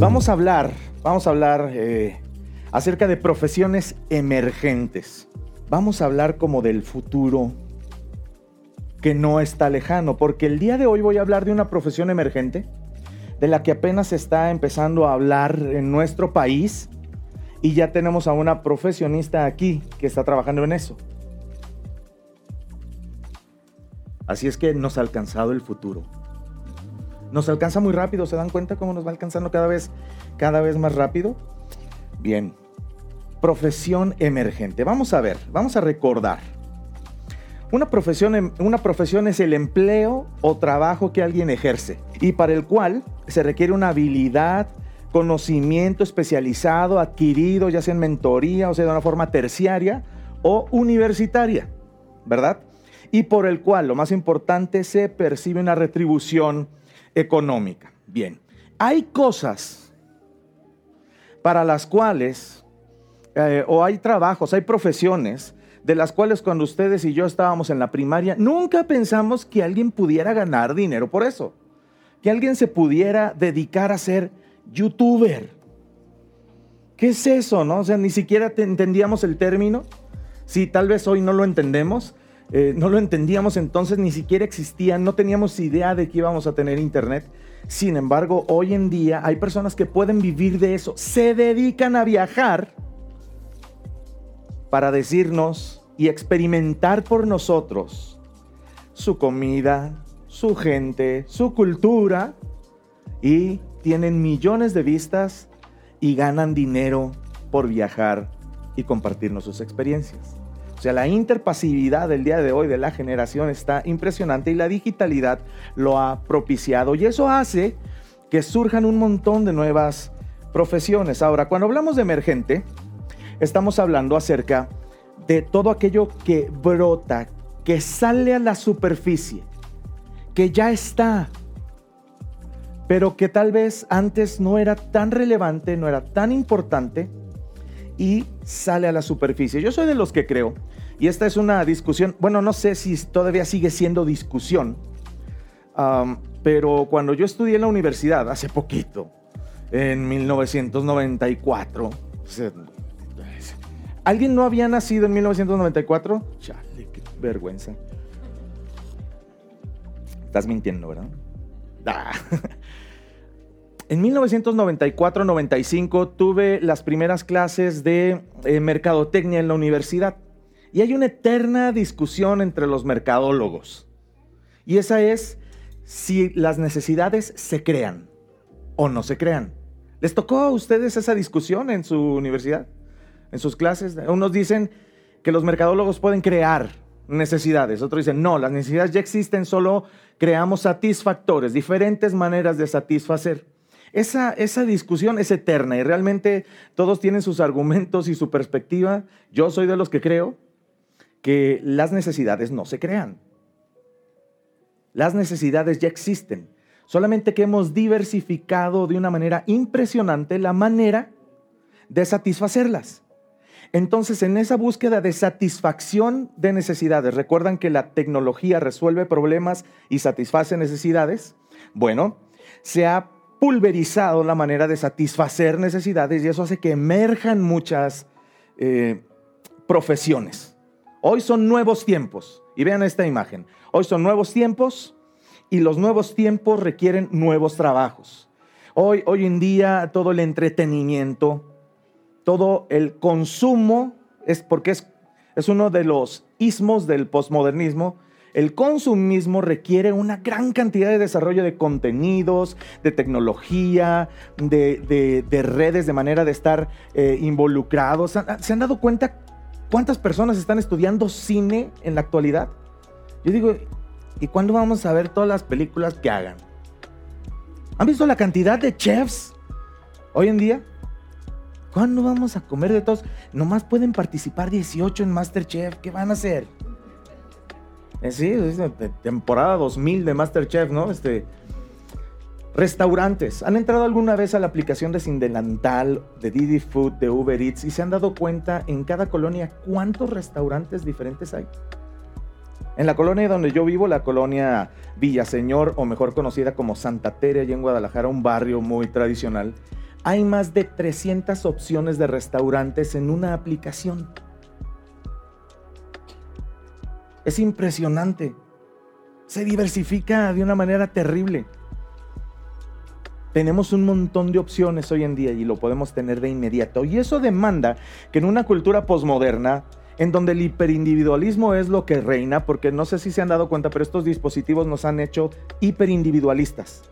Vamos a hablar, vamos a hablar eh, acerca de profesiones emergentes. Vamos a hablar como del futuro que no está lejano, porque el día de hoy voy a hablar de una profesión emergente, de la que apenas está empezando a hablar en nuestro país y ya tenemos a una profesionista aquí que está trabajando en eso. Así es que nos ha alcanzado el futuro. Nos alcanza muy rápido, ¿se dan cuenta cómo nos va alcanzando cada vez, cada vez más rápido? Bien, profesión emergente. Vamos a ver, vamos a recordar. Una profesión, em, una profesión es el empleo o trabajo que alguien ejerce y para el cual se requiere una habilidad, conocimiento especializado adquirido, ya sea en mentoría, o sea, de una forma terciaria o universitaria, ¿verdad? Y por el cual, lo más importante, se percibe una retribución económica. Bien, hay cosas para las cuales, eh, o hay trabajos, hay profesiones, de las cuales cuando ustedes y yo estábamos en la primaria, nunca pensamos que alguien pudiera ganar dinero por eso. Que alguien se pudiera dedicar a ser youtuber. ¿Qué es eso, no? O sea, ni siquiera entendíamos el término. Si tal vez hoy no lo entendemos, eh, no lo entendíamos entonces, ni siquiera existía, no teníamos idea de que íbamos a tener internet. Sin embargo, hoy en día hay personas que pueden vivir de eso, se dedican a viajar para decirnos y experimentar por nosotros su comida, su gente, su cultura y tienen millones de vistas y ganan dinero por viajar y compartirnos sus experiencias. O sea, la interpasividad del día de hoy de la generación está impresionante y la digitalidad lo ha propiciado y eso hace que surjan un montón de nuevas profesiones. Ahora, cuando hablamos de emergente, estamos hablando acerca de todo aquello que brota, que sale a la superficie, que ya está, pero que tal vez antes no era tan relevante, no era tan importante y sale a la superficie. Yo soy de los que creo, y esta es una discusión, bueno, no sé si todavía sigue siendo discusión, pero cuando yo estudié en la universidad, hace poquito, en 1994, ¿Alguien no había nacido en 1994? Chale, qué vergüenza. Estás mintiendo, ¿verdad? Ah. En 1994-95 tuve las primeras clases de eh, mercadotecnia en la universidad y hay una eterna discusión entre los mercadólogos. Y esa es si las necesidades se crean o no se crean. ¿Les tocó a ustedes esa discusión en su universidad? en sus clases. Unos dicen que los mercadólogos pueden crear necesidades, otros dicen, no, las necesidades ya existen, solo creamos satisfactores, diferentes maneras de satisfacer. Esa, esa discusión es eterna y realmente todos tienen sus argumentos y su perspectiva. Yo soy de los que creo que las necesidades no se crean. Las necesidades ya existen, solamente que hemos diversificado de una manera impresionante la manera de satisfacerlas. Entonces, en esa búsqueda de satisfacción de necesidades, recuerdan que la tecnología resuelve problemas y satisface necesidades. Bueno, se ha pulverizado la manera de satisfacer necesidades y eso hace que emerjan muchas eh, profesiones. Hoy son nuevos tiempos. Y vean esta imagen. Hoy son nuevos tiempos y los nuevos tiempos requieren nuevos trabajos. Hoy, hoy en día todo el entretenimiento, todo el consumo, es porque es, es uno de los ismos del posmodernismo, el consumismo requiere una gran cantidad de desarrollo de contenidos, de tecnología, de, redes, de manera de estar eh, involucrados. ¿Se han dado cuenta cuántas personas están estudiando cine en la actualidad? Yo digo, ¿y cuándo vamos a ver todas las películas que hagan? ¿Han visto la cantidad de chefs hoy en día? ¿Cuándo vamos a comer de todos? Nomás pueden participar 18 en Masterchef. ¿Qué van a hacer? Eh, sí, es temporada 2000 de Masterchef, ¿no? Este, restaurantes. ¿Han entrado alguna vez a la aplicación de Sindelantal, de Didi Food, de Uber Eats y se han dado cuenta en cada colonia cuántos restaurantes diferentes hay? En la colonia donde yo vivo, la colonia Villaseñor, o mejor conocida como Santa Tere, allá en Guadalajara, un barrio muy tradicional, hay más de 300 opciones de restaurantes en una aplicación. Es impresionante. Se diversifica de una manera terrible. Tenemos un montón de opciones hoy en día y lo podemos tener de inmediato. Y eso demanda que en una cultura posmoderna, en donde el hiperindividualismo es lo que reina, porque no sé si se han dado cuenta, pero estos dispositivos nos han hecho hiperindividualistas.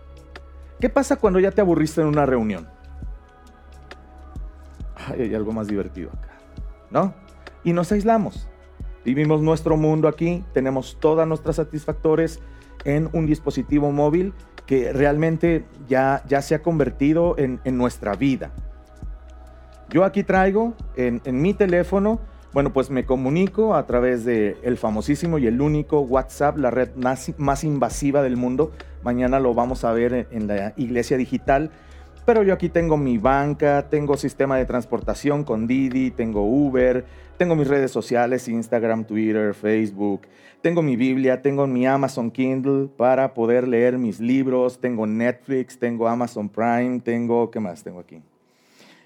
¿Qué pasa cuando ya te aburriste en una reunión? hay algo más divertido acá, ¿no? Y nos aislamos. Vivimos nuestro mundo aquí, tenemos todas nuestras satisfactores en un dispositivo móvil que realmente ya, ya se ha convertido en, nuestra vida. Yo aquí traigo en, mi teléfono, bueno, pues me comunico a través del el famosísimo y el único WhatsApp, la red más, invasiva del mundo. Mañana lo vamos a ver en la iglesia digital pero yo aquí tengo mi banca, tengo sistema de transportación con Didi, tengo Uber, tengo mis redes sociales, Instagram, Twitter, Facebook, tengo mi Biblia, tengo mi Amazon Kindle para poder leer mis libros, tengo Netflix, tengo Amazon Prime, tengo, ¿qué más tengo aquí?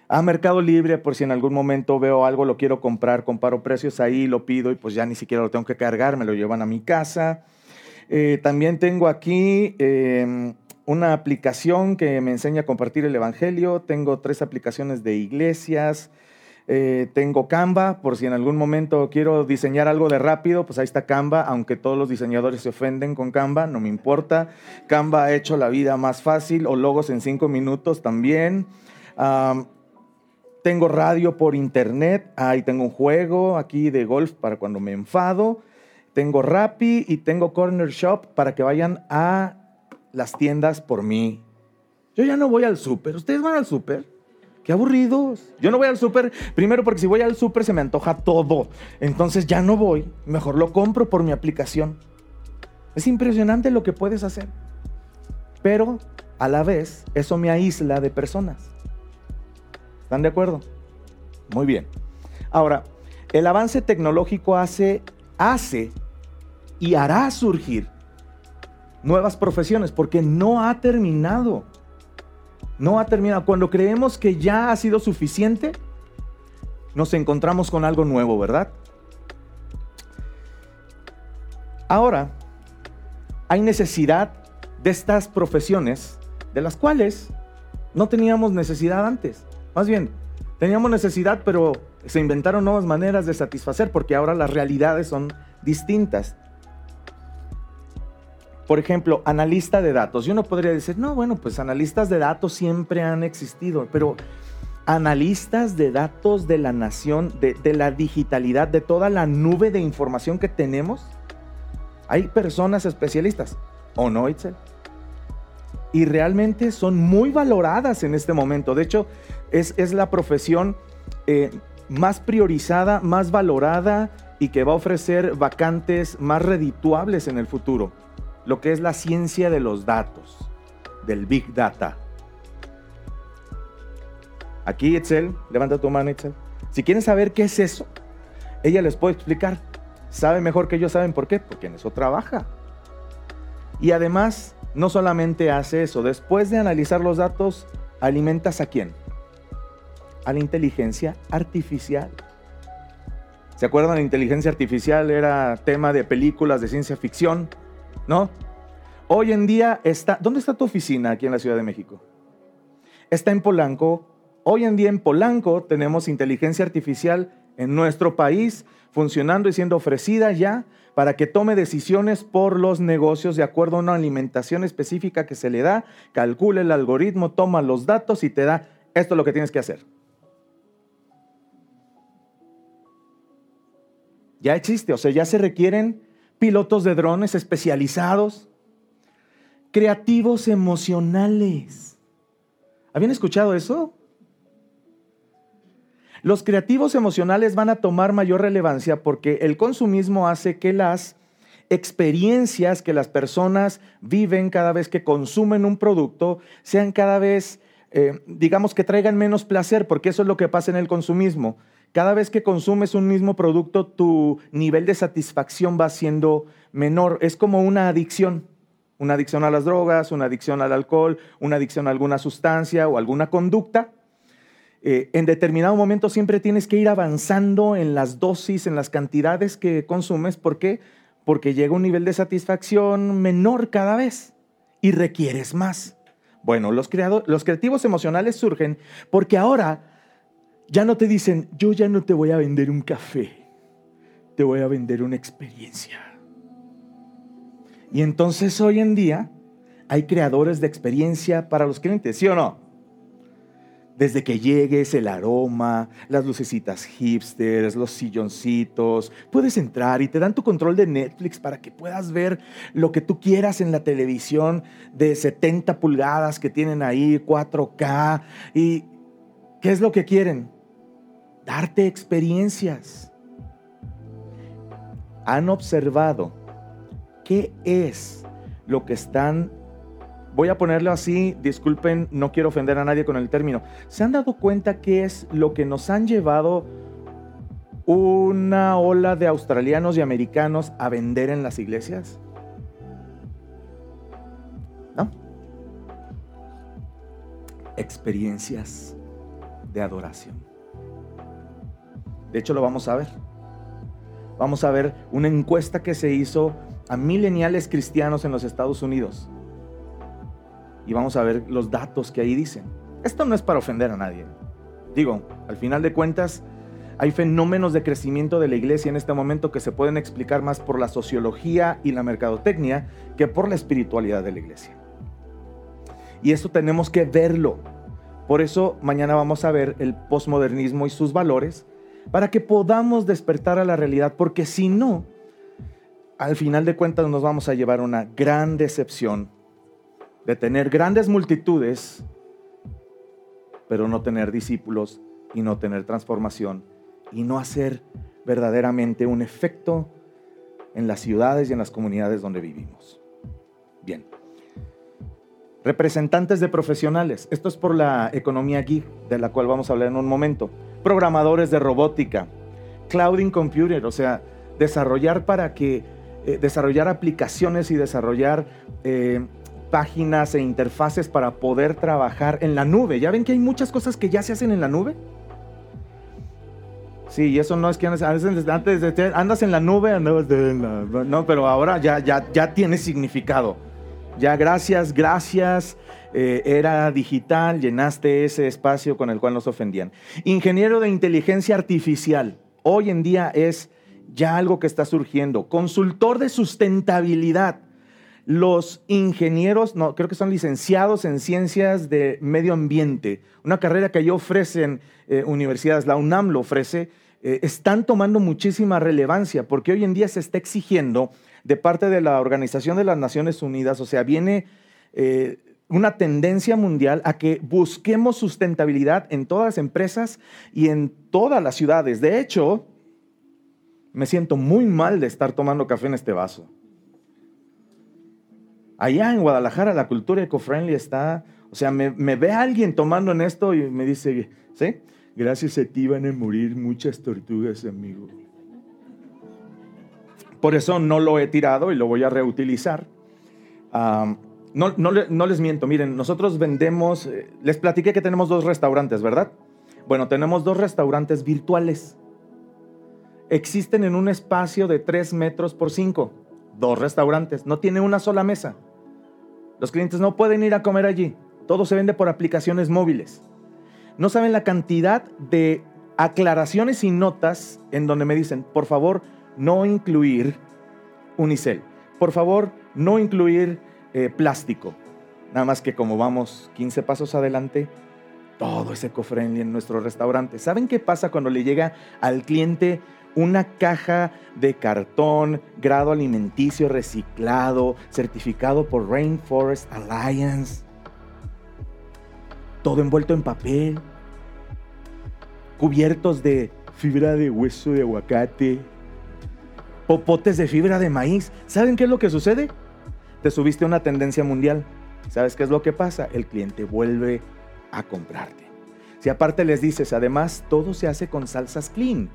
A Mercado Libre, por si en algún momento veo algo, lo quiero comprar, comparo precios ahí, lo pido y pues ya ni siquiera lo tengo que cargar, me lo llevan a mi casa. Eh, también tengo aquí em, una aplicación que me enseña a compartir el Evangelio, tengo tres aplicaciones de iglesias, eh, tengo Canva, por si en algún momento quiero diseñar algo de rápido, pues ahí está Canva, aunque todos los diseñadores se ofenden con Canva, no me importa. Canva ha hecho la vida más fácil, o logos en cinco minutos también. tengo radio por internet, ahí tengo un juego aquí de golf para cuando me enfado. Tengo Rappi y tengo Corner Shop para que vayan a las tiendas por mí. Yo ya no voy al súper. ¿Ustedes van al súper? Qué aburridos. Yo no voy al súper, primero porque si voy al súper se me antoja todo. Entonces ya no voy. Mejor lo compro por mi aplicación. Es impresionante lo que puedes hacer. Pero a la vez eso me aísla de personas. ¿Están de acuerdo? Muy bien. Ahora, el avance tecnológico hace, hace y hará surgir nuevas profesiones, porque no ha terminado. No ha terminado. Cuando creemos que ya ha sido suficiente, nos encontramos con algo nuevo, ¿verdad? Ahora, hay necesidad de estas profesiones de las cuales no teníamos necesidad antes. Más bien, teníamos necesidad, pero se inventaron nuevas maneras de satisfacer porque ahora las realidades son distintas por ejemplo, analista de datos. Yo no podría decir, no, bueno, pues analistas de datos siempre han existido, pero analistas de datos de la nación, de, la digitalidad, de toda la nube de información que tenemos, hay personas especialistas, ¿o no, Itzel? Y realmente son muy valoradas en este momento. De hecho, es, la profesión eh, más priorizada, más valorada y que va a ofrecer vacantes más redituables en el futuro lo que es la ciencia de los datos, del Big Data. Aquí, Excel, levanta tu mano, Excel. Si quieren saber qué es eso, ella les puede explicar. Sabe mejor que ellos, ¿saben por qué? Porque en eso trabaja. Y además, no solamente hace eso, después de analizar los datos, alimentas a quién? A la inteligencia artificial. ¿Se acuerdan? La inteligencia artificial era tema de películas de ciencia ficción. ¿No? Hoy en día está, ¿dónde está tu oficina aquí en la Ciudad de México? Está en Polanco. Hoy en día en Polanco tenemos inteligencia artificial en nuestro país funcionando y siendo ofrecida ya para que tome decisiones por los negocios de acuerdo a una alimentación específica que se le da, calcula el algoritmo, toma los datos y te da esto es lo que tienes que hacer. Ya existe, o sea, ya se requieren pilotos de drones especializados, creativos emocionales. ¿Habían escuchado eso? Los creativos emocionales van a tomar mayor relevancia porque el consumismo hace que las experiencias que las personas viven cada vez que consumen un producto sean cada vez, eh, digamos, que traigan menos placer, porque eso es lo que pasa en el consumismo. Cada vez que consumes un mismo producto, tu nivel de satisfacción va siendo menor. Es como una adicción. una adicción a las drogas, una adicción al alcohol, una adicción a alguna sustancia o alguna conducta, eh, en determinado momento siempre tienes que ir avanzando en las dosis, en las cantidades que consumes. ¿Por qué? Porque llega un nivel de satisfacción menor cada vez y requieres más. Bueno, los, los creativos emocionales surgen porque ahora ya no te dicen, yo ya no te voy a vender un café, te voy a vender una experiencia. Y entonces hoy en día hay creadores de experiencia para los clientes, ¿sí o no? Desde que llegues, el aroma, las lucecitas hipsters, los silloncitos, puedes entrar y te dan tu control de Netflix para que puedas ver lo que tú quieras en la televisión de 70 pulgadas que tienen ahí, 4K. ¿Y qué es lo que quieren? Darte experiencias. Han observado qué es lo que están voy a ponerlo así, disculpen, no quiero ofender a nadie con el término. ¿Se han dado cuenta qué es lo que nos han llevado una ola de australianos y americanos a vender en las iglesias? ¿No? Experiencias de adoración. De hecho, lo vamos a ver. Vamos a ver una encuesta que se hizo a mileniales cristianos en los Estados Unidos y vamos a ver los datos que ahí dicen. Esto no es para ofender a nadie. Digo, al final de cuentas, hay fenómenos de crecimiento de la iglesia en este momento que se pueden explicar más por la sociología y la mercadotecnia que por la espiritualidad de la iglesia. Y eso tenemos que verlo. Por eso mañana vamos a ver el posmodernismo y sus valores para que podamos despertar a la realidad, porque si no, al final de cuentas nos vamos a llevar una gran decepción de tener grandes multitudes, pero no tener discípulos y no tener transformación y no hacer verdaderamente un efecto en las ciudades y en las comunidades donde vivimos. Bien. Representantes de profesionales. Esto es por la economía geek, de la cual vamos a hablar en un momento. Programadores de robótica. Clouding computer, o sea, desarrollar para que, eh, desarrollar aplicaciones y desarrollar eh, páginas e interfaces para poder trabajar en la nube. ¿Ya ven que hay muchas cosas que ya se hacen en la nube? Sí, y eso no es que antes, antes de, andas en la nube, no, pero ahora ya, ya, ya tiene significado. Ya gracias, gracias, eh, era digital, llenaste ese espacio con el cual nos ofendían. Ingeniero de inteligencia artificial, hoy en día es ya algo que está surgiendo. Consultor de sustentabilidad los ingenieros, no, creo que son licenciados en ciencias de medio ambiente, una carrera que ya ofrecen eh, universidades, la UNAM lo ofrece, eh, están tomando muchísima relevancia porque hoy en día se está exigiendo de parte de la Organización de las Naciones Unidas, o sea, viene una tendencia mundial a que busquemos sustentabilidad en todas las empresas y en todas las ciudades. De hecho, me siento muy mal de estar tomando café en este vaso. Allá en Guadalajara la cultura eco-friendly está, o sea, me, ve alguien tomando en esto y me dice, ¿sí? Gracias a ti van a morir muchas tortugas, amigo. Por eso no lo he tirado y lo voy a reutilizar. No, no, les miento, miren, nosotros vendemos, eh, les platiqué que tenemos dos restaurantes, ¿verdad? Bueno, tenemos dos restaurantes virtuales. Existen en un espacio de 3 metros por 5. Dos restaurantes. No tiene una sola mesa. Los clientes no pueden ir a comer allí. Todo se vende por aplicaciones móviles. No saben la cantidad de aclaraciones y notas en donde me dicen, por favor, no incluir unicel. Por favor, no incluir eh, plástico. Nada más que como vamos 15 pasos adelante, todo es eco-friendly en nuestro restaurante. ¿Saben qué pasa cuando le llega al cliente una caja de cartón, grado alimenticio reciclado, certificado por Rainforest Alliance. Todo envuelto en papel, cubiertos de fibra de hueso de aguacate, popotes de fibra de maíz. ¿Saben qué es lo que sucede? Te subiste a una tendencia mundial. ¿Sabes qué es lo que pasa? El cliente vuelve a comprarte. Si aparte les dices, además, todo se hace con salsas clean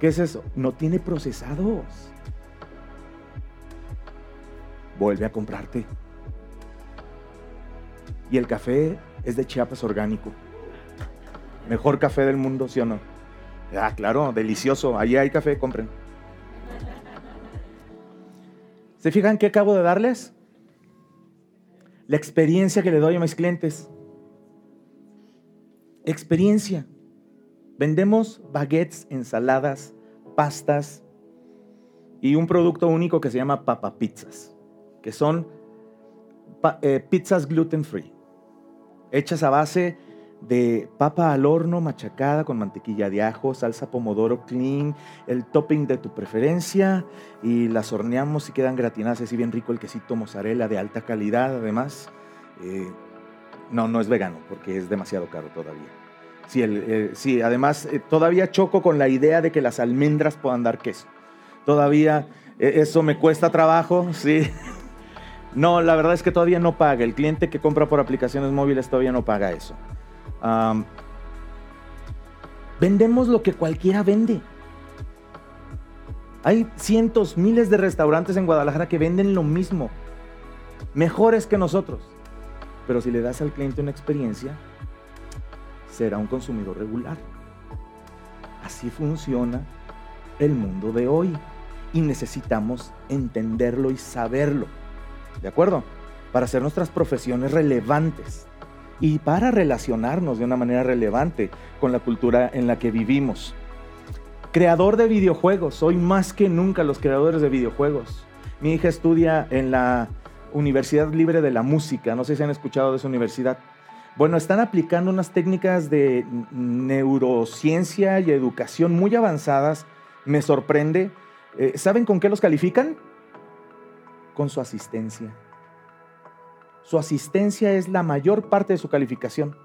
¿Qué es eso? No tiene procesados. vuelve a comprarte. Y el café es de Chiapas orgánico. Mejor café del mundo, ¿sí o no? Ah, claro, delicioso. Allí hay café, compren. ¿Se fijan qué acabo de darles? La experiencia que le doy a mis clientes. Experiencia. Vendemos baguettes, ensaladas, pastas y un producto único que se llama papa pizzas, que son eh, pizzas gluten free, hechas a base de papa al horno machacada con mantequilla de ajo, salsa pomodoro clean, el topping de tu preferencia y las horneamos y quedan gratinadas así bien rico el quesito mozzarella de alta calidad además. Eh, no, no es vegano porque es demasiado caro todavía. Sí, sí además eh, todavía choco con la idea de que las almendras puedan dar queso. Todavía eh, eso me cuesta trabajo, sí. No, la verdad es que todavía no paga. El cliente que compra por aplicaciones móviles todavía no paga eso vendemos lo que cualquiera vende. Hay cientos, miles de restaurantes en Guadalajara que venden lo mismo, mejores que nosotros. Pero si le das al cliente una experiencia, será un consumidor regular. Así funciona el mundo de hoy y necesitamos entenderlo y saberlo. ¿De acuerdo? Para hacer nuestras profesiones relevantes y para relacionarnos de una manera relevante con la cultura en la que vivimos. Creador de videojuegos, hoy más que nunca los creadores de videojuegos. Mi hija estudia en la Universidad Libre de la Música, no sé si han escuchado de esa universidad. Bueno, están aplicando unas técnicas de neurociencia y educación muy avanzadas. Me sorprende. Eh, ¿Saben con qué los califican? Con su asistencia su asistencia es la mayor parte de su calificación.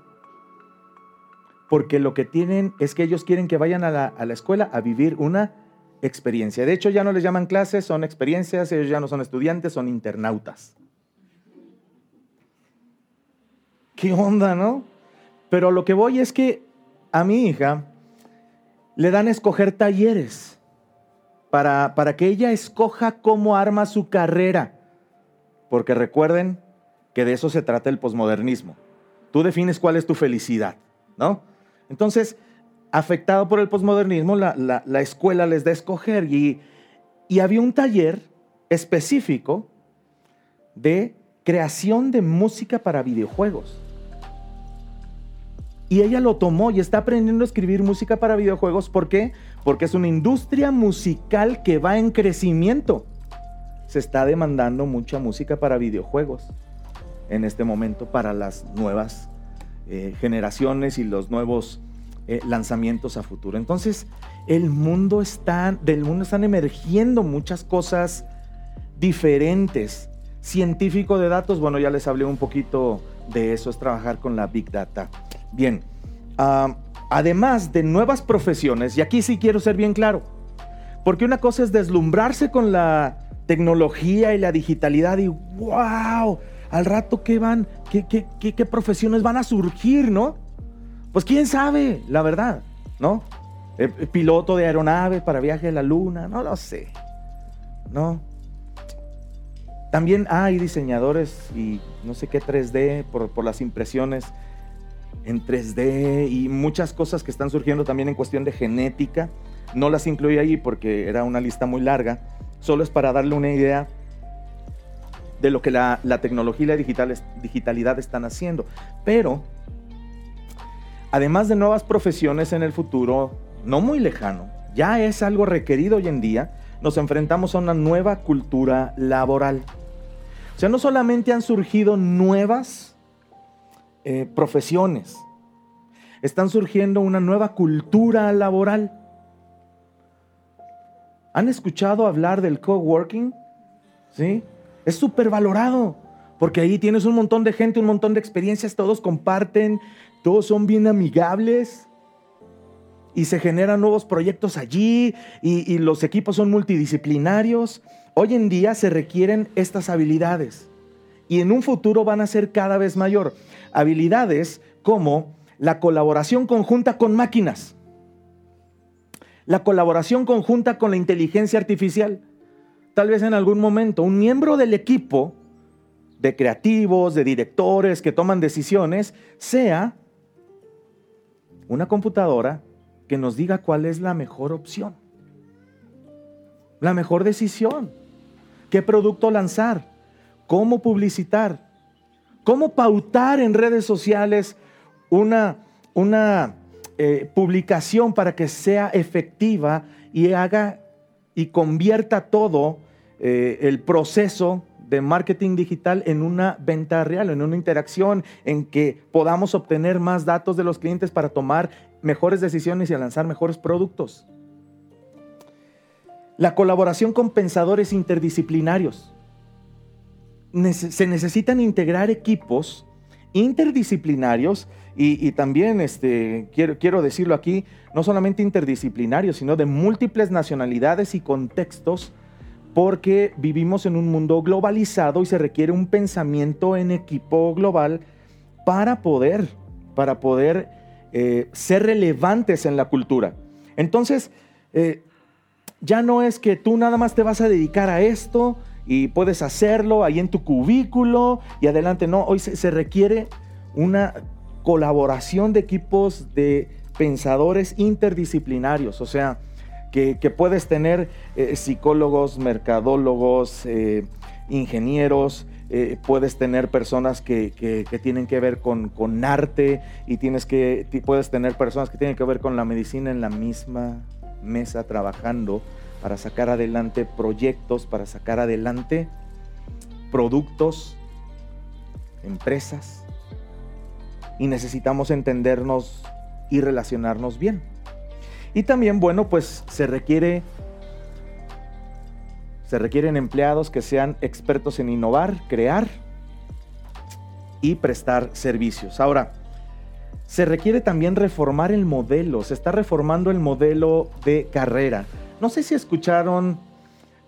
Porque lo que tienen es que ellos quieren que vayan a la, escuela a vivir una experiencia. De hecho, ya no les llaman clases, son experiencias, ellos ya no son estudiantes, son internautas. ¿Qué onda, no? Pero lo que voy es que a mi hija le dan a escoger talleres para, para que ella escoja cómo arma su carrera. Porque recuerden, que de eso se trata el posmodernismo. Tú defines cuál es tu felicidad, ¿no? Entonces, afectado por el posmodernismo, la, escuela les da a escoger y, y había un taller específico de creación de música para videojuegos. Y ella lo tomó y está aprendiendo a escribir música para videojuegos. ¿Por qué? Porque es una industria musical que va en crecimiento. Se está demandando mucha música para videojuegos en este momento para las nuevas eh, generaciones y los nuevos eh, lanzamientos a futuro. Entonces, el mundo está, del mundo están emergiendo muchas cosas diferentes. Científico de datos, bueno, ya les hablé un poquito de eso, es trabajar con la Big Data. Bien, ah, además de nuevas profesiones, y aquí sí quiero ser bien claro, porque una cosa es deslumbrarse con la tecnología y la digitalidad y wow, al rato qué van, qué, qué, profesiones van a surgir, ¿no? Pues quién sabe, la verdad, ¿no? Eh, eh, piloto de aeronave para viaje a la luna, no lo sé, ¿no? También hay diseñadores y no sé qué 3D por, por las impresiones en 3D y muchas cosas que están surgiendo también en cuestión de genética. No las incluí ahí porque era una lista muy larga, solo es para darle una idea de lo que la, tecnología y la digitalidad están haciendo. Pero, además de nuevas profesiones en el futuro, no muy lejano, ya es algo requerido hoy en día, nos enfrentamos a una nueva cultura laboral. O sea, no solamente han surgido nuevas eh, profesiones, están surgiendo una nueva cultura laboral. ¿Han escuchado hablar del coworking? ¿Sí? Es súper valorado, porque ahí tienes un montón de gente, un montón de experiencias, todos comparten, todos son bien amigables y se generan nuevos proyectos allí y, los equipos son multidisciplinarios. Hoy en día se requieren estas habilidades y en un futuro van a ser cada vez mayor. Habilidades como la colaboración conjunta con máquinas, la colaboración conjunta con la inteligencia artificial tal vez en algún momento, un miembro del equipo de creativos, de directores que toman decisiones, sea una computadora que nos diga cuál es la mejor opción, la mejor decisión, qué producto lanzar, cómo publicitar, cómo pautar en redes sociales una, una eh, publicación para que sea efectiva y haga y convierta todo eh, el proceso de marketing digital en una venta real, en una interacción, en que podamos obtener más datos de los clientes para tomar mejores decisiones y lanzar mejores productos. La colaboración con pensadores interdisciplinarios. Se necesitan integrar equipos interdisciplinarios y, también este, quiero, quiero decirlo aquí, no solamente interdisciplinarios, sino de múltiples nacionalidades y contextos porque vivimos en un mundo globalizado y se requiere un pensamiento en equipo global para poder, para poder eh, ser relevantes en la cultura. Entonces, eh, ya no es que tú nada más te vas a dedicar a esto y puedes hacerlo ahí en tu cubículo y adelante. No, hoy se requiere una colaboración de equipos de pensadores interdisciplinarios. O sea, que, puedes tener eh, psicólogos, mercadólogos, eh, ingenieros, eh, puedes tener personas que, tienen que ver con, arte y tienes que, puedes tener personas que tienen que ver con la medicina en la misma mesa trabajando para sacar adelante proyectos, para sacar adelante productos, empresas. Y necesitamos entendernos y relacionarnos bien. Y también, bueno, pues se requiere se requieren empleados que sean expertos en innovar, crear y prestar servicios. Ahora, se requiere también reformar el modelo, se está reformando el modelo de carrera. No sé si escucharon,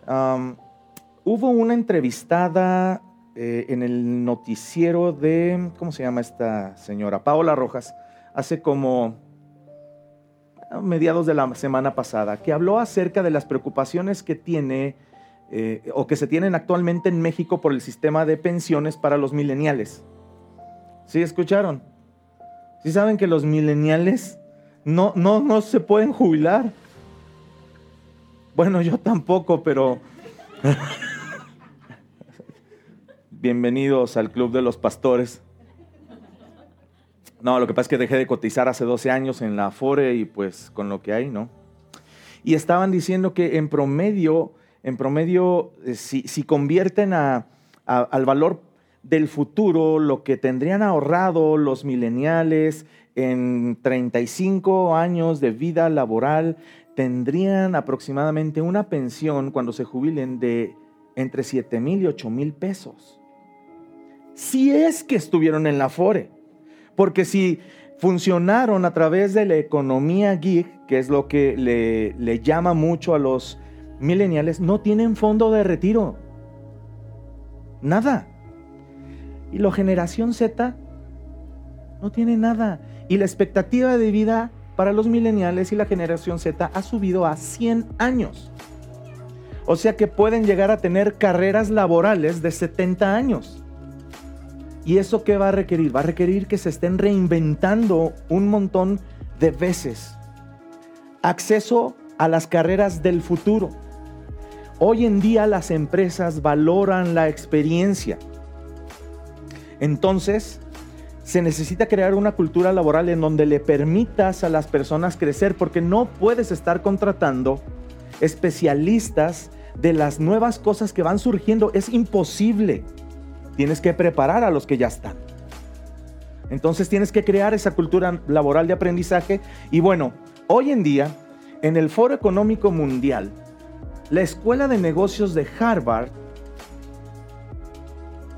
hubo una entrevistada eh, en el noticiero de, ¿cómo se llama esta señora? Paola Rojas, hace como mediados de la semana pasada, que habló acerca de las preocupaciones que tiene eh, o que se tienen actualmente en México por el sistema de pensiones para los mileniales. ¿Sí escucharon? ¿Sí saben que los mileniales no, no, no se pueden jubilar? Bueno, yo tampoco, pero... Bienvenidos al Club de los Pastores. No, lo que pasa es que dejé de cotizar hace 12 años en la Afore y pues con lo que hay, ¿no? Y estaban diciendo que en promedio, en promedio, eh, si, convierten al valor del futuro lo que tendrían ahorrado los mileniales en 35 años de vida laboral, tendrían aproximadamente una pensión cuando se jubilen de entre 7 mil y 8 mil pesos. Si es que estuvieron en la Afore. Porque si funcionaron a través de la economía geek, que es lo que le, llama mucho a los millennials, no tienen fondo de retiro. Nada. Y la generación Z no tiene nada. Y la expectativa de vida para los millennials y la generación Z ha subido a 100 años. O sea que pueden llegar a tener carreras laborales de 70 años. ¿Y eso qué va a requerir? Va a requerir que se estén reinventando un montón de veces. Acceso a las carreras del futuro. Hoy en día las empresas valoran la experiencia. Entonces, se necesita crear una cultura laboral en donde le permitas a las personas crecer, porque no puedes estar contratando especialistas de las nuevas cosas que van surgiendo. Es imposible. Tienes que preparar a los que ya están. Entonces tienes que crear esa cultura laboral de aprendizaje. Y bueno, hoy en día, en el Foro Económico Mundial, la Escuela de Negocios de Harvard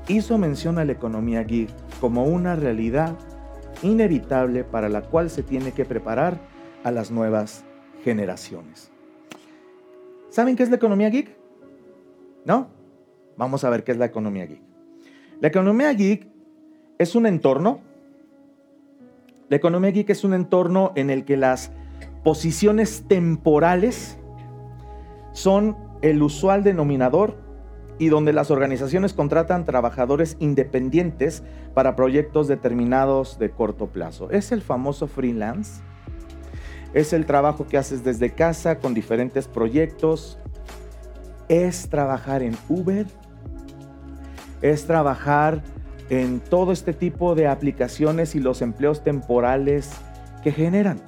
hizo mención a la economía geek como una realidad inevitable para la cual se tiene que preparar a las nuevas generaciones. ¿Saben qué es la economía geek? ¿No? Vamos a ver qué es la economía geek. La economía geek es un entorno. La economía geek es un entorno en el que las posiciones temporales son el usual denominador y donde las organizaciones contratan trabajadores independientes para proyectos determinados de corto plazo. Es el famoso freelance. Es el trabajo que haces desde casa con diferentes proyectos. Es trabajar en Uber. Es trabajar en todo este tipo de aplicaciones y los empleos temporales que generan.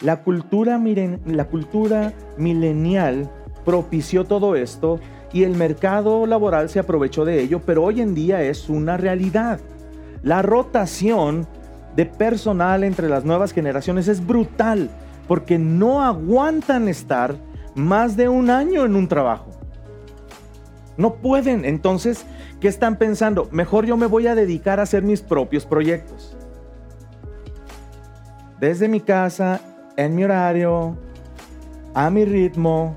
La cultura, miren, la cultura milenial propició todo esto y el mercado laboral se aprovechó de ello, pero hoy en día es una realidad. La rotación de personal entre las nuevas generaciones es brutal porque no aguantan estar más de un año en un trabajo. No pueden. Entonces, ¿qué están pensando? Mejor yo me voy a dedicar a hacer mis propios proyectos. Desde mi casa, en mi horario, a mi ritmo,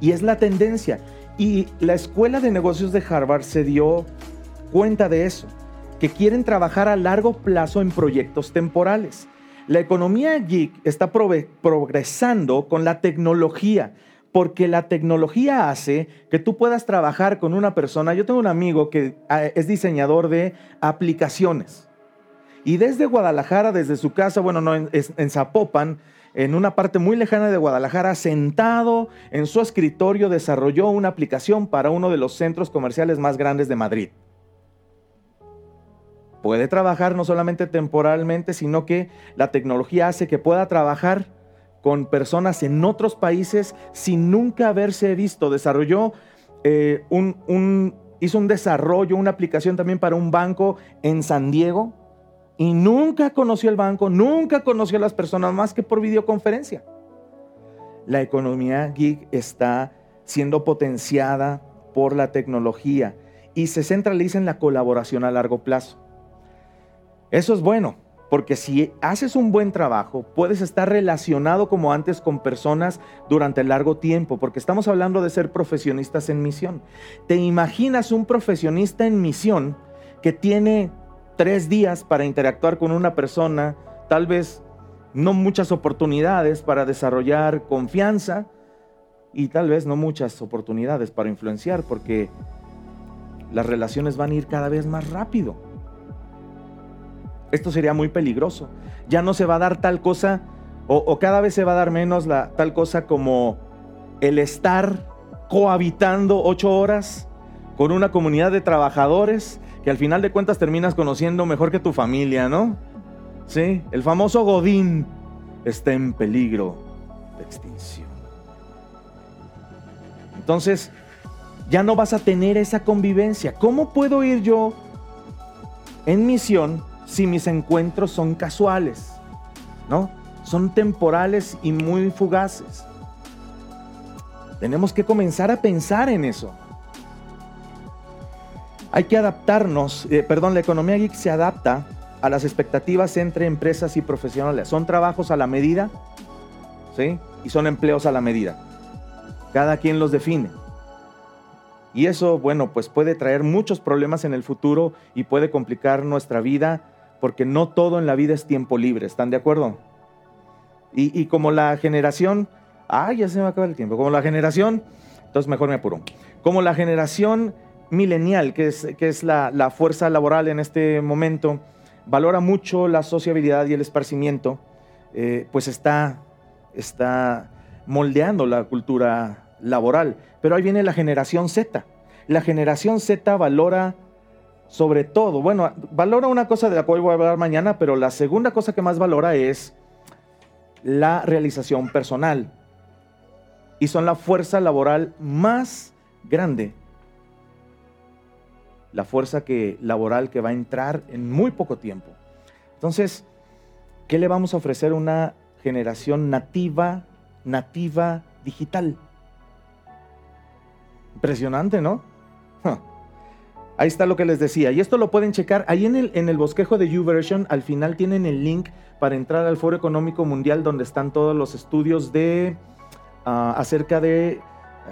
y es la tendencia. Y la Escuela de Negocios de Harvard se dio cuenta de eso, que quieren trabajar a largo plazo en proyectos temporales. La economía geek está progresando con la tecnología, porque la tecnología hace que tú puedas trabajar con una persona. Yo tengo un amigo que ah, es diseñador de aplicaciones. Y desde Guadalajara, desde su casa, bueno, no, en, en Zapopan, en una parte muy lejana de Guadalajara, sentado en su escritorio, desarrolló una aplicación para uno de los centros comerciales más grandes de Madrid. Puede trabajar no solamente temporalmente, sino que la tecnología hace que pueda trabajar con personas en otros países sin nunca haberse visto. Desarrolló eh, un, hizo un desarrollo, una aplicación también para un banco en San Diego, y nunca conoció el banco, nunca conoció a las personas más que por videoconferencia. La economía geek está siendo potenciada por la tecnología y se centraliza en la colaboración a largo plazo. Eso es bueno, porque si haces un buen trabajo, puedes estar relacionado como antes con personas durante largo tiempo, porque estamos hablando de ser profesionistas en misión. ¿Te imaginas un profesionista en misión que tiene tres días para interactuar con una persona, tal vez no muchas oportunidades para desarrollar confianza y tal vez no muchas oportunidades para influenciar porque las relaciones van a ir cada vez más rápido. Esto sería muy peligroso. Ya no se va a dar tal cosa o, cada vez se va a dar menos la tal cosa como el estar cohabitando ocho horas con una comunidad de trabajadores que al final de cuentas terminas conociendo mejor que tu familia, ¿no? Sí, el famoso Godín está en peligro de extinción. Entonces, ya no vas a tener esa convivencia. ¿Cómo puedo ir yo en misión si mis encuentros son casuales? ¿No? Son temporales y muy fugaces. Tenemos que comenzar a pensar en eso. Hay que adaptarnos, eh, perdón, la economía geek se adapta a las expectativas entre empresas y profesionales. Son trabajos a la medida, ¿sí? Y son empleos a la medida. Cada quien los define. Y eso, bueno, pues puede traer muchos problemas en el futuro y puede complicar nuestra vida porque no todo en la vida es tiempo libre, ¿están de acuerdo? Y, como la generación, ay, ya se me acaba el tiempo, como la generación, entonces mejor me apuro, como la generación milenial, que es, que es la, fuerza laboral en este momento, valora mucho la sociabilidad y el esparcimiento, eh, pues está, está moldeando la cultura laboral. Pero ahí viene la generación Z. La generación Z valora sobre todo, bueno, valora una cosa de la cual voy a hablar mañana, pero la segunda cosa que más valora es la realización personal. Y son la fuerza laboral más grande la fuerza que, laboral que va a entrar en muy poco tiempo. Entonces, ¿qué le vamos a ofrecer a una generación nativa, nativa digital? Impresionante, ¿no? Ahí está lo que les decía. Y esto lo pueden checar. Ahí en el, en el bosquejo de YouVersion, al final tienen el link para entrar al Foro Económico Mundial, donde están todos los estudios de, ah, acerca de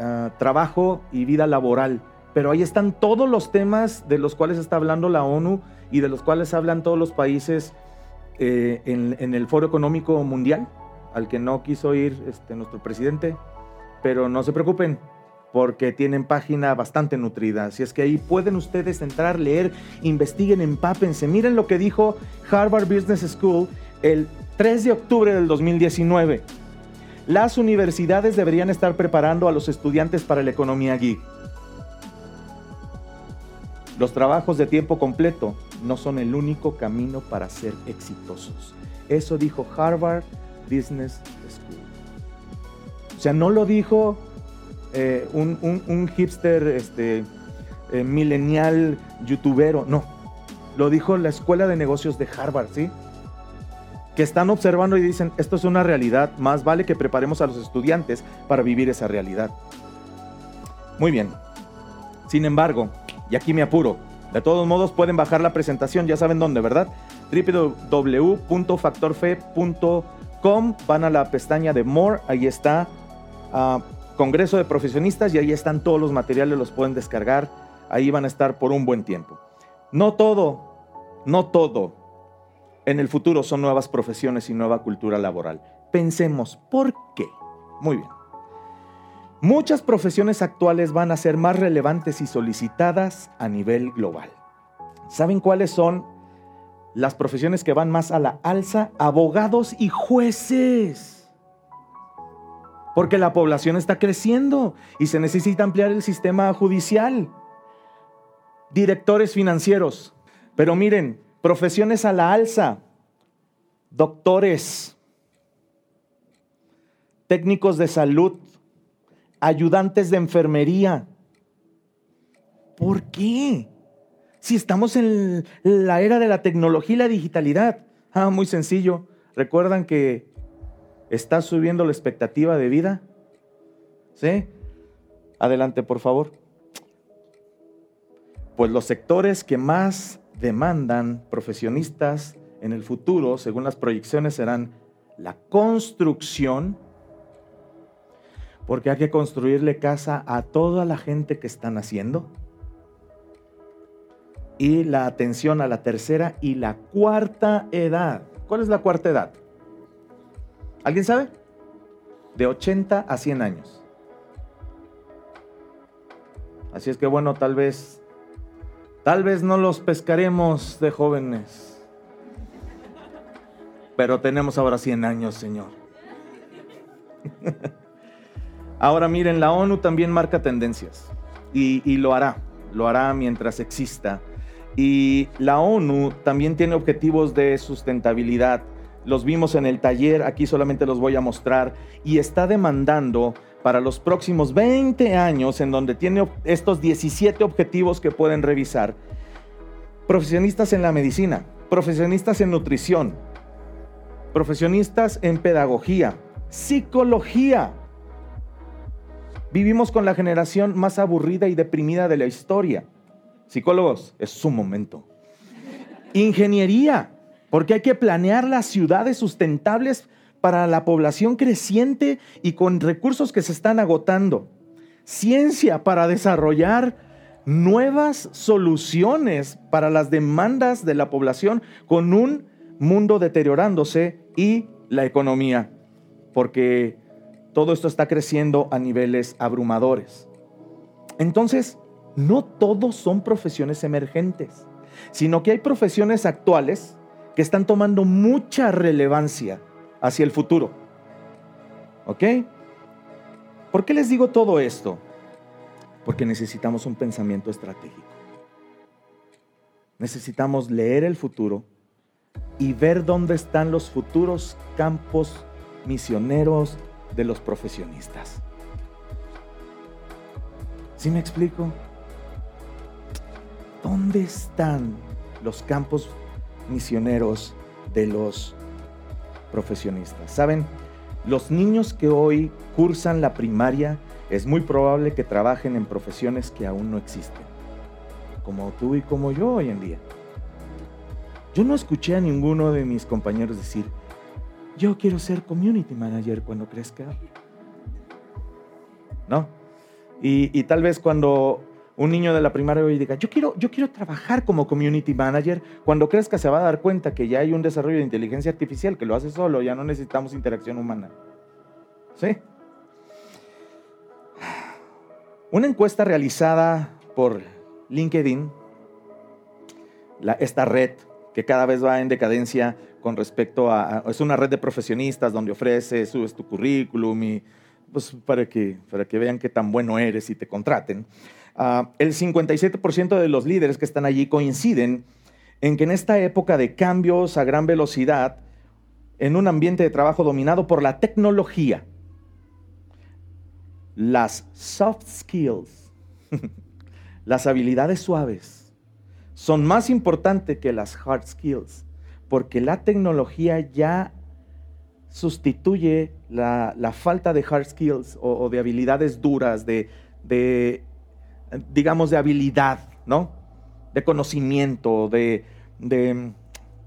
ah, trabajo y vida laboral pero ahí están todos los temas de los cuales está hablando la ONU y de los cuales hablan todos los países eh, en, el Foro Económico Mundial, al que no quiso ir este, nuestro presidente pero no se preocupen, porque tienen página bastante nutrida. Así es que ahí pueden ustedes entrar, leer, investiguen, empápense. Miren lo que dijo Harvard Business School el 3 de octubre del 2019. Las universidades deberían estar preparando a los estudiantes para la economía geek. Los trabajos de tiempo completo no son el único camino para ser exitosos. Eso dijo Harvard Business School. O sea, no lo dijo eh, un, hipster este, eh, millennial youtubero, no. Lo dijo la Escuela de Negocios de Harvard, ¿sí? Que están observando y dicen, esto es una realidad, más vale que preparemos a los estudiantes para vivir esa realidad. Muy bien. Sin embargo, y aquí me apuro, de todos modos pueden bajar la presentación, ya saben dónde, ¿verdad? www.factorfe.com, van a la pestaña de More, ahí está uh, Congreso de Profesionistas y ahí están todos los materiales, los pueden descargar, ahí van a estar por un buen tiempo. No todo, no todo en el futuro son nuevas profesiones y nueva cultura laboral. Pensemos, ¿por qué? Muy bien. Muchas profesiones actuales van a ser más relevantes y solicitadas a nivel global. ¿Saben cuáles son las profesiones que van más a la alza? Abogados y jueces. Porque la población está creciendo y se necesita ampliar el sistema judicial. Directores financieros. Pero miren, profesiones a la alza. Doctores. Técnicos de salud ayudantes de enfermería. ¿Por qué? Si estamos en la era de la tecnología y la digitalidad. Ah, muy sencillo. ¿Recuerdan que está subiendo la expectativa de vida? ¿Sí? Adelante, por favor. Pues los sectores que más demandan profesionistas en el futuro, según las proyecciones, serán la construcción, porque hay que construirle casa a toda la gente que están haciendo. Y la atención a la tercera y la cuarta edad. ¿Cuál es la cuarta edad? ¿Alguien sabe? De 80 a 100 años. Así es que bueno, tal vez, tal vez no los pescaremos de jóvenes. Pero tenemos ahora 100 años, Señor. Ahora miren, la ONU también marca tendencias y, lo hará, lo hará mientras exista. Y la ONU también tiene objetivos de sustentabilidad. Los vimos en el taller, aquí solamente los voy a mostrar, y está demandando para los próximos 20 años, en donde tiene estos 17 objetivos que pueden revisar, profesionistas en la medicina, profesionistas en nutrición, profesionistas en pedagogía, psicología, Vivimos con la generación más aburrida y deprimida de la historia. Psicólogos, es su momento. Ingeniería, porque hay que planear las ciudades sustentables para la población creciente y con recursos que se están agotando. Ciencia para desarrollar nuevas soluciones para las demandas de la población con un mundo deteriorándose y la economía, porque todo esto está creciendo a niveles abrumadores. Entonces, no todos son profesiones emergentes, sino que hay profesiones actuales que están tomando mucha relevancia hacia el futuro. ¿Ok? ¿Por qué les digo todo esto? Porque necesitamos un pensamiento estratégico. Necesitamos leer el futuro y ver dónde están los futuros campos misioneros de los profesionistas. ¿Sí me explico? ¿Dónde están los campos misioneros de los profesionistas? ¿Saben? Los niños que hoy cursan la primaria es muy probable que trabajen en profesiones que aún no existen, como tú y como yo hoy en día. Yo no escuché a ninguno de mis compañeros decir, yo quiero ser community manager cuando crezca. ¿No? Y, tal vez cuando un niño de la primaria hoy diga, yo quiero, yo quiero trabajar como community manager, cuando crezca se va a dar cuenta que ya hay un desarrollo de inteligencia artificial que lo hace solo, ya no necesitamos interacción humana. ¿Sí? Una encuesta realizada por LinkedIn, esta red que cada vez va en decadencia con respecto a, es una red de profesionistas donde ofreces, subes tu currículum y pues para que, para que vean qué tan bueno eres y te contraten. Ah, el 57% de los líderes que están allí coinciden en que en esta época de cambios a gran velocidad, en un ambiente de trabajo dominado por la tecnología, las soft skills, las habilidades suaves, son más importantes que las hard skills, porque la tecnología ya sustituye la, falta de hard skills o, de habilidades duras, de, digamos, de habilidad, ¿no? De conocimiento, de, de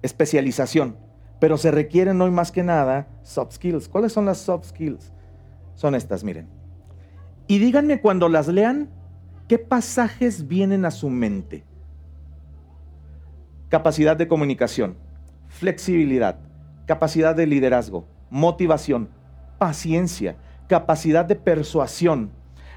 especialización. Pero se requieren hoy más que nada soft skills. ¿Cuáles son las soft skills? Son estas, miren. Y díganme cuando las lean, ¿qué pasajes vienen a su mente? Capacidad de comunicación, flexibilidad, capacidad de liderazgo, motivación, paciencia, capacidad de persuasión,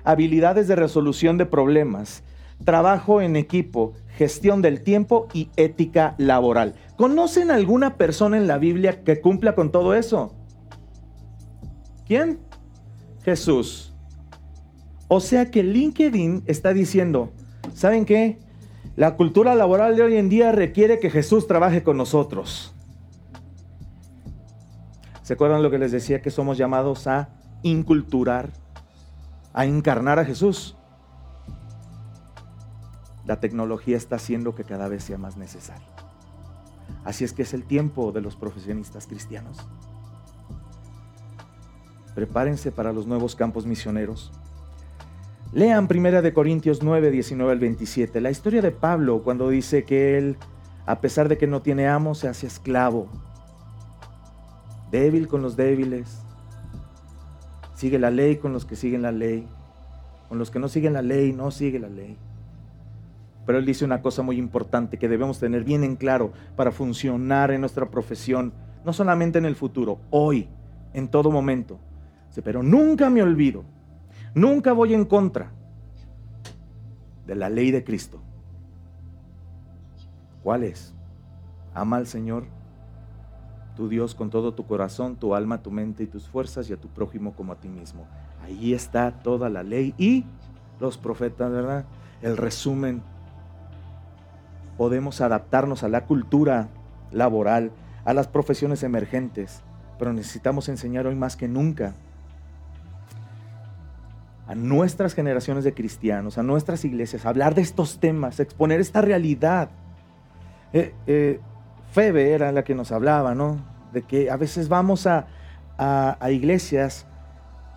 habilidades de resolución de problemas, trabajo en equipo, gestión del tiempo y ética laboral. ¿Conocen alguna persona en la Biblia que cumpla con todo eso? ¿Quién? Jesús. O sea que LinkedIn está diciendo, ¿saben qué? La cultura laboral de hoy en día requiere que Jesús trabaje con nosotros. ¿Se acuerdan lo que les decía que somos llamados a inculturar, a encarnar a Jesús? La tecnología está haciendo que cada vez sea más necesario. Así es que es el tiempo de los profesionistas cristianos. Prepárense para los nuevos campos misioneros. Lean Primera de Corintios 9, 19 al 27, la historia de Pablo cuando dice que él, a pesar de que no tiene amo, se hace esclavo, débil con los débiles, sigue la ley con los que siguen la ley, con los que no siguen la ley, no sigue la ley. Pero él dice una cosa muy importante que debemos tener bien en claro para funcionar en nuestra profesión, no solamente en el futuro, hoy, en todo momento. Pero nunca me olvido Nunca voy en contra de la ley de Cristo. ¿Cuál es? Ama al Señor, tu Dios, con todo tu corazón, tu alma, tu mente y tus fuerzas y a tu prójimo como a ti mismo. Ahí está toda la ley y los profetas, ¿verdad? El resumen. Podemos adaptarnos a la cultura laboral, a las profesiones emergentes, pero necesitamos enseñar hoy más que nunca a nuestras generaciones de cristianos, a nuestras iglesias, hablar de estos temas, exponer esta realidad. Eh, eh, Febe era la que nos hablaba, ¿no? De que a veces vamos a, iglesias,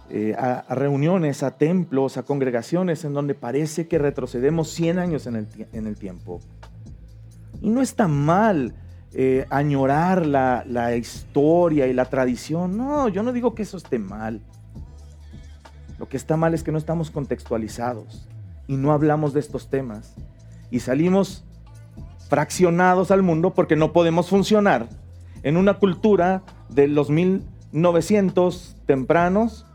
eh, a, reuniones, a templos, a congregaciones en donde parece que retrocedemos 100 años en el, tiempo. Y no está mal añorar la, la historia y la tradición. No, yo no digo que eso esté mal. Lo que está mal es que no estamos contextualizados y no hablamos de estos temas. Y salimos fraccionados al mundo porque no podemos funcionar en una cultura de los 1900 tempranos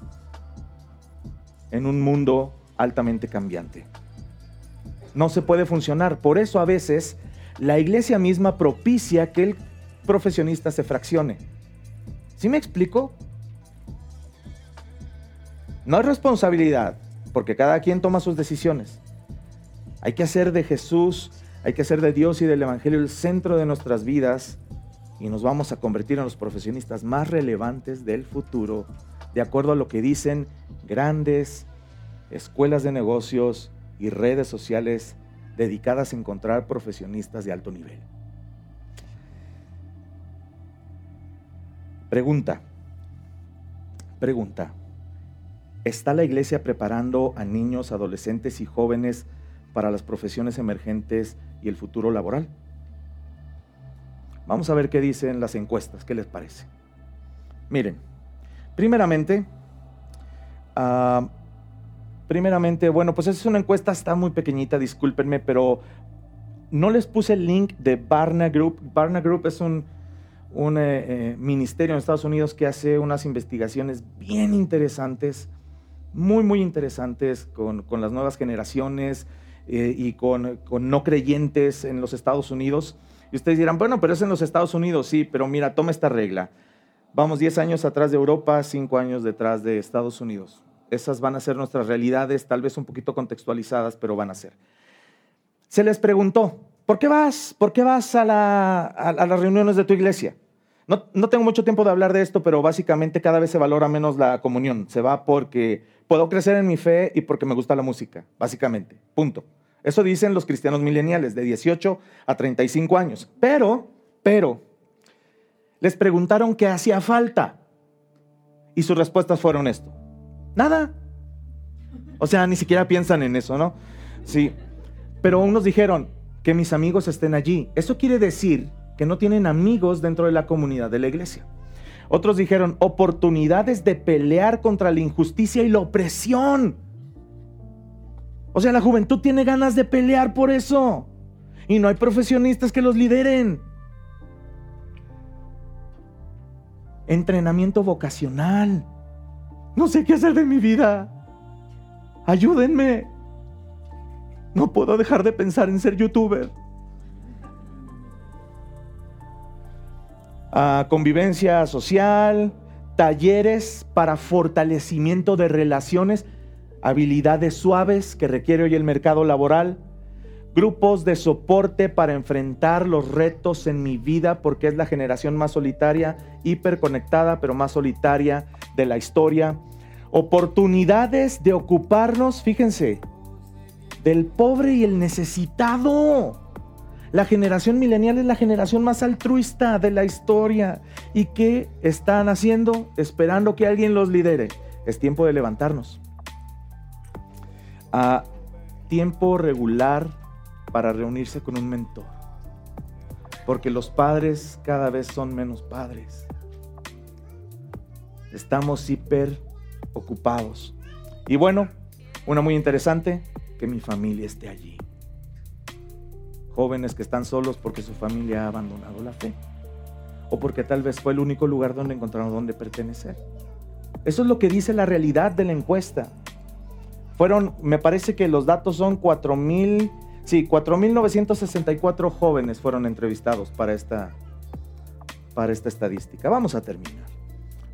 en un mundo altamente cambiante. No se puede funcionar. Por eso a veces la iglesia misma propicia que el profesionista se fraccione. ¿Sí me explico? No hay responsabilidad, porque cada quien toma sus decisiones. Hay que hacer de Jesús, hay que hacer de Dios y del Evangelio el centro de nuestras vidas y nos vamos a convertir en los profesionistas más relevantes del futuro, de acuerdo a lo que dicen grandes escuelas de negocios y redes sociales dedicadas a encontrar profesionistas de alto nivel. Pregunta, pregunta. ¿Está la iglesia preparando a niños, adolescentes y jóvenes para las profesiones emergentes y el futuro laboral? Vamos a ver qué dicen las encuestas, ¿qué les parece? Miren, primeramente, ah, primeramente, bueno, pues es una encuesta, está muy pequeñita, discúlpenme, pero no les puse el link de Barna Group. Barna Group es un, un eh, eh, ministerio en Estados Unidos que hace unas investigaciones bien interesantes muy, muy interesantes con, las nuevas generaciones eh, y con, con, no creyentes en los Estados Unidos. Y ustedes dirán, bueno, pero es en los Estados Unidos, sí, pero mira, toma esta regla. Vamos 10 años atrás de Europa, 5 años detrás de Estados Unidos. Esas van a ser nuestras realidades, tal vez un poquito contextualizadas, pero van a ser. Se les preguntó, ¿por qué vas? ¿Por qué vas a, las reuniones de tu iglesia? No, no, tengo mucho tiempo de hablar de esto, pero básicamente cada vez se valora menos la comunión. Se va porque puedo crecer en mi fe y porque me gusta la música, básicamente. Punto. Eso dicen los cristianos mileniales, de 18 a 35 años. Pero, pero, les preguntaron qué hacía falta. Y sus respuestas fueron esto. Nada. O sea, ni siquiera piensan en eso, ¿no? Sí. Pero unos dijeron que mis amigos estén allí. Eso quiere decir que no tienen amigos dentro de la comunidad de la iglesia. Otros dijeron oportunidades de pelear contra la injusticia y la opresión. O sea, la juventud tiene ganas de pelear por eso. Y no hay profesionistas que los lideren. Entrenamiento vocacional. No sé qué hacer de mi vida. Ayúdenme. No puedo dejar de pensar en ser youtuber. Ah, convivencia social, talleres para fortalecimiento de relaciones, habilidades suaves que requiere hoy el mercado laboral, grupos de soporte para enfrentar los retos en mi vida porque es la generación más solitaria, hiperconectada, pero más solitaria de la historia. Oportunidades de ocuparnos, fíjense, del pobre y el necesitado. La generación milenial es la generación más altruista de la historia. ¿Y qué están haciendo? Esperando que alguien los lidere. Es tiempo de levantarnos. A tiempo regular para reunirse con un mentor. Porque los padres cada vez son menos padres. Estamos hiper ocupados. Y bueno, una muy interesante, que mi familia esté allí. Jóvenes que están solos porque su familia ha abandonado la fe. O porque tal vez fue el único lugar donde encontraron donde pertenecer. Eso es lo que dice la realidad de la encuesta. Fueron, me parece que los datos son 4.000, sí, 4.964 jóvenes fueron entrevistados para esta, para esta estadística. Vamos a terminar,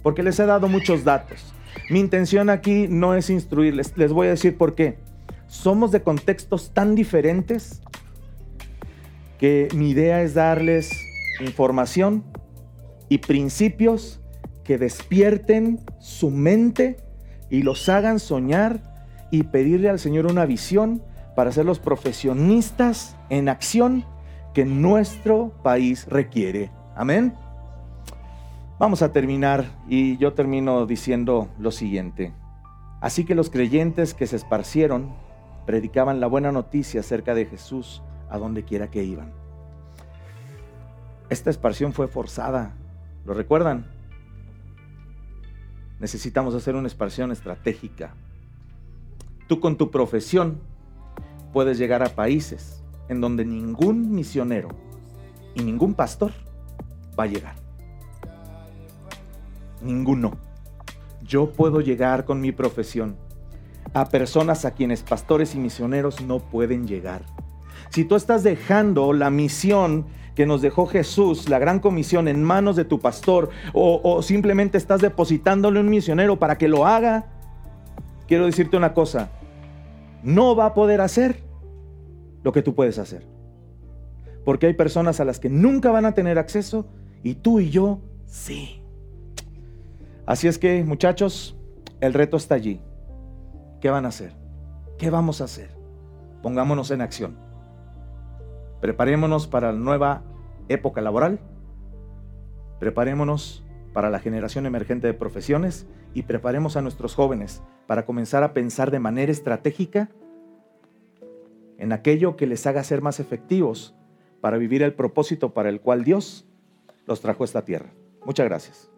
porque les he dado muchos datos. Mi intención aquí no es instruirles, les voy a decir por qué. Somos de contextos tan diferentes que mi idea es darles información y principios que despierten su mente y los hagan soñar y pedirle al Señor una visión para ser los profesionistas en acción que nuestro país requiere. Amén. Vamos a terminar y yo termino diciendo lo siguiente. Así que los creyentes que se esparcieron predicaban la buena noticia acerca de Jesús a donde quiera que iban. Esta esparción fue forzada, ¿lo recuerdan? Necesitamos hacer una esparción estratégica Tú con tu profesión puedes llegar a países en donde ningún misionero y ningún pastor va a llegar. Ninguno. Yo puedo llegar con mi profesión a personas a quienes pastores y misioneros no pueden llegar. Si tú estás dejando la misión que nos dejó Jesús, la gran comisión, en manos de tu pastor, o, simplemente estás depositándole un misionero para que lo haga, quiero decirte una cosa, no va a poder hacer lo que tú puedes hacer. Porque hay personas a las que nunca van a tener acceso y tú y yo sí. Así es que, muchachos, el reto está allí. ¿Qué van a hacer? ¿Qué vamos a hacer? Pongámonos en acción. Preparémonos para la nueva época laboral. Preparémonos para la generación emergente de profesiones y preparemos a nuestros jóvenes para comenzar a pensar de manera estratégica en aquello que les haga ser más efectivos para vivir el propósito para el cual Dios los trajo a esta tierra. Muchas gracias.